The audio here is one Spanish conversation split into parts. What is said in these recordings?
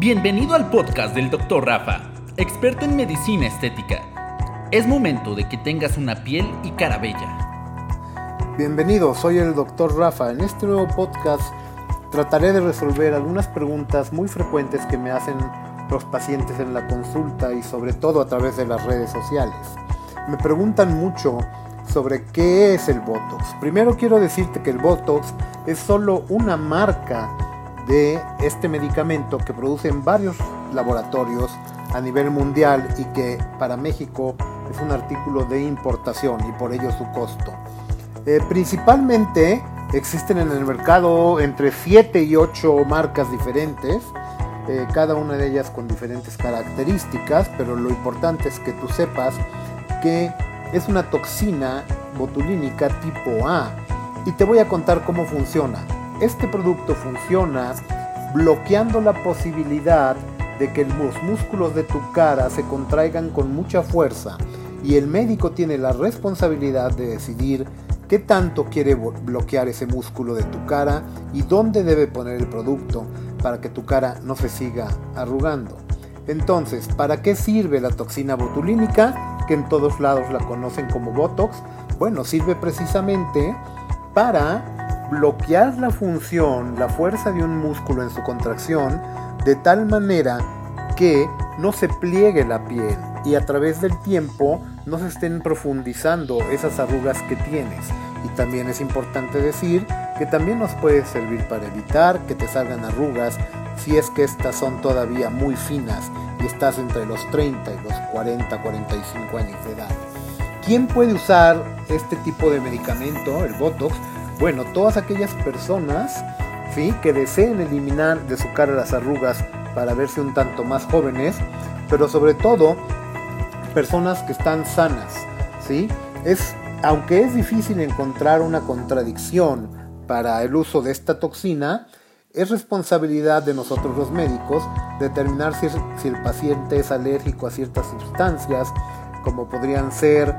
Bienvenido al podcast del Dr. Rafa, experto en medicina estética. Es momento de que tengas una piel y cara bella. Bienvenido, soy el Dr. Rafa. En este nuevo podcast trataré de resolver algunas preguntas muy frecuentes que me hacen los pacientes en la consulta y sobre todo a través de las redes sociales. Me preguntan mucho sobre qué es el Botox. Primero quiero decirte que el Botox es solo una marca de este medicamento que producen varios laboratorios a nivel mundial y que para México es un artículo de importación y por ello su costo. Eh, principalmente existen en el mercado entre 7 y 8 marcas diferentes, eh, cada una de ellas con diferentes características, pero lo importante es que tú sepas que es una toxina botulínica tipo A y te voy a contar cómo funciona. Este producto funciona bloqueando la posibilidad de que los músculos de tu cara se contraigan con mucha fuerza y el médico tiene la responsabilidad de decidir qué tanto quiere bloquear ese músculo de tu cara y dónde debe poner el producto para que tu cara no se siga arrugando. Entonces, ¿para qué sirve la toxina botulínica? Que en todos lados la conocen como Botox. Bueno, sirve precisamente para bloquear la función, la fuerza de un músculo en su contracción, de tal manera que no se pliegue la piel y a través del tiempo no se estén profundizando esas arrugas que tienes. Y también es importante decir que también nos puede servir para evitar que te salgan arrugas si es que estas son todavía muy finas y estás entre los 30 y los 40, 45 años de edad. ¿Quién puede usar este tipo de medicamento, el Botox? Bueno, todas aquellas personas ¿sí? que deseen eliminar de su cara las arrugas para verse un tanto más jóvenes, pero sobre todo personas que están sanas. ¿sí? Es, aunque es difícil encontrar una contradicción para el uso de esta toxina, es responsabilidad de nosotros los médicos determinar si, si el paciente es alérgico a ciertas sustancias, como podrían ser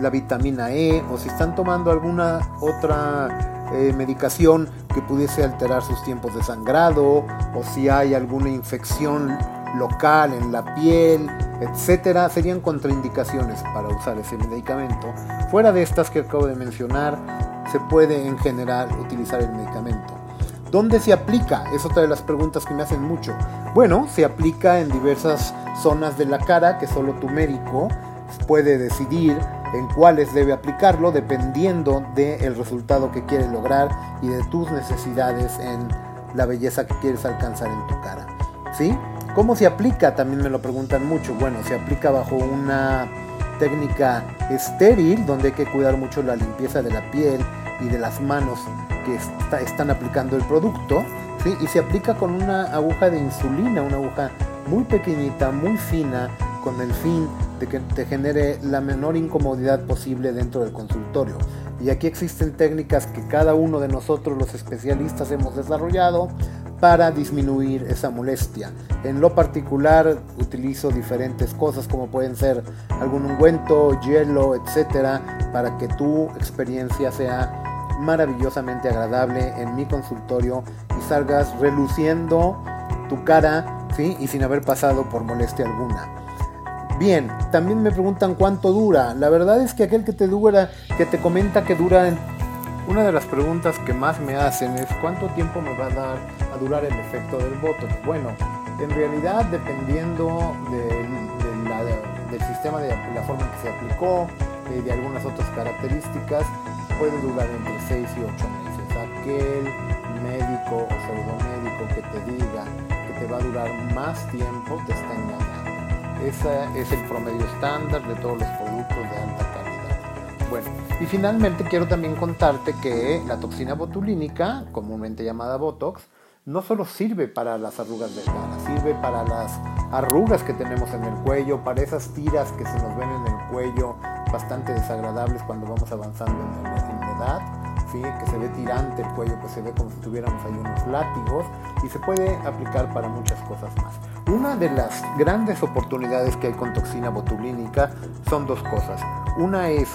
la vitamina E o si están tomando alguna otra eh, medicación que pudiese alterar sus tiempos de sangrado o si hay alguna infección local en la piel, etcétera, serían contraindicaciones para usar ese medicamento. Fuera de estas que acabo de mencionar, se puede en general utilizar el medicamento. ¿Dónde se aplica? Es otra de las preguntas que me hacen mucho. Bueno, se aplica en diversas zonas de la cara que solo tu médico puede decidir en cuáles debe aplicarlo dependiendo del resultado que quieres lograr y de tus necesidades en la belleza que quieres alcanzar en tu cara. ¿Sí? ¿Cómo se aplica? También me lo preguntan mucho. Bueno, se aplica bajo una técnica estéril donde hay que cuidar mucho la limpieza de la piel y de las manos que están aplicando el producto. ¿sí? Y se aplica con una aguja de insulina, una aguja muy pequeñita, muy fina, con el fin de que te genere la menor incomodidad posible dentro del consultorio. Y aquí existen técnicas que cada uno de nosotros los especialistas hemos desarrollado para disminuir esa molestia. En lo particular utilizo diferentes cosas como pueden ser algún ungüento, hielo, etcétera, para que tu experiencia sea maravillosamente agradable en mi consultorio y salgas reluciendo tu cara ¿sí? y sin haber pasado por molestia alguna. Bien, también me preguntan cuánto dura. La verdad es que aquel que te dura, que te comenta que dura, una de las preguntas que más me hacen es cuánto tiempo me va a dar a durar el efecto del botox. Bueno, en realidad dependiendo del sistema de la forma en que se aplicó, eh, de algunas otras características, puede durar entre 6 y 8 meses. Aquel médico o pseudomédico que te diga que te va a durar más tiempo te está engañando. Ese es el promedio estándar de todos los productos de alta calidad. Bueno, y finalmente quiero también contarte que la toxina botulínica, comúnmente llamada Botox, no solo sirve para las arrugas de cara, sirve para las arrugas que tenemos en el cuello, para esas tiras que se nos ven en el cuello, bastante desagradables cuando vamos avanzando en la edad que se ve tirante el cuello, pues se ve como si tuviéramos ahí unos látigos y se puede aplicar para muchas cosas más. Una de las grandes oportunidades que hay con toxina botulínica son dos cosas. Una es,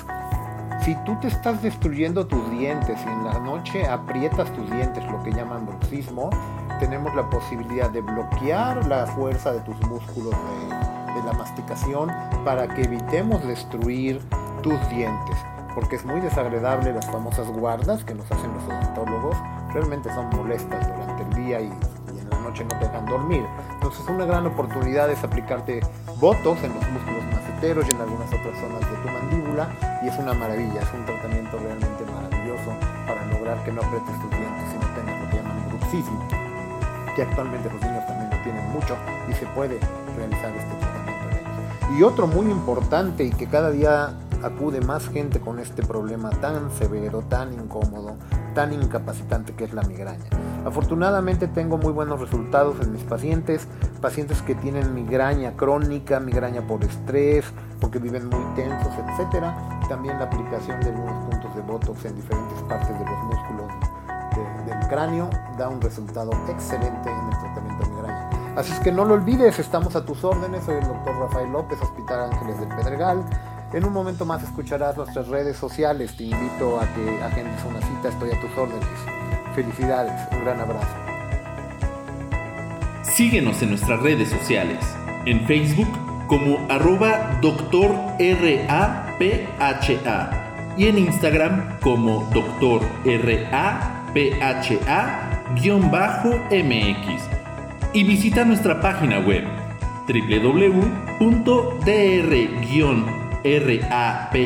si tú te estás destruyendo tus dientes y en la noche aprietas tus dientes, lo que llaman bruxismo, tenemos la posibilidad de bloquear la fuerza de tus músculos de la masticación para que evitemos destruir tus dientes porque es muy desagradable las famosas guardas que nos hacen los odontólogos, realmente son molestas durante el día y, en la noche no te dejan dormir. Entonces una gran oportunidad es aplicarte botox en los músculos maceteros y en algunas otras zonas de tu mandíbula y es una maravilla, es un tratamiento realmente maravilloso para lograr que no apretes tus dientes y no tengas lo que llaman bruxismo, que actualmente los niños también lo tienen mucho y se puede realizar este tratamiento. Y otro muy importante y que cada día acude más gente con este problema tan severo, tan incómodo, tan incapacitante que es la migraña. Afortunadamente tengo muy buenos resultados en mis pacientes, pacientes que tienen migraña crónica, migraña por estrés, porque viven muy tensos, etc. También la aplicación de algunos puntos de Botox en diferentes partes de los músculos del cráneo da un resultado excelente en el tratamiento de migraña. Así es que no lo olvides, estamos a tus órdenes, soy el doctor Rafael López, Hospital Ángeles del Pedregal. En un momento más escucharás nuestras redes sociales. Te invito a que agendes una cita. Estoy a tus órdenes. Felicidades. Un gran abrazo. Síguenos en nuestras redes sociales. En Facebook como arroba doctor RAPHA y en Instagram como doctor RAPHA-MX. Y visita nuestra página web www.dr rapha.com.mx.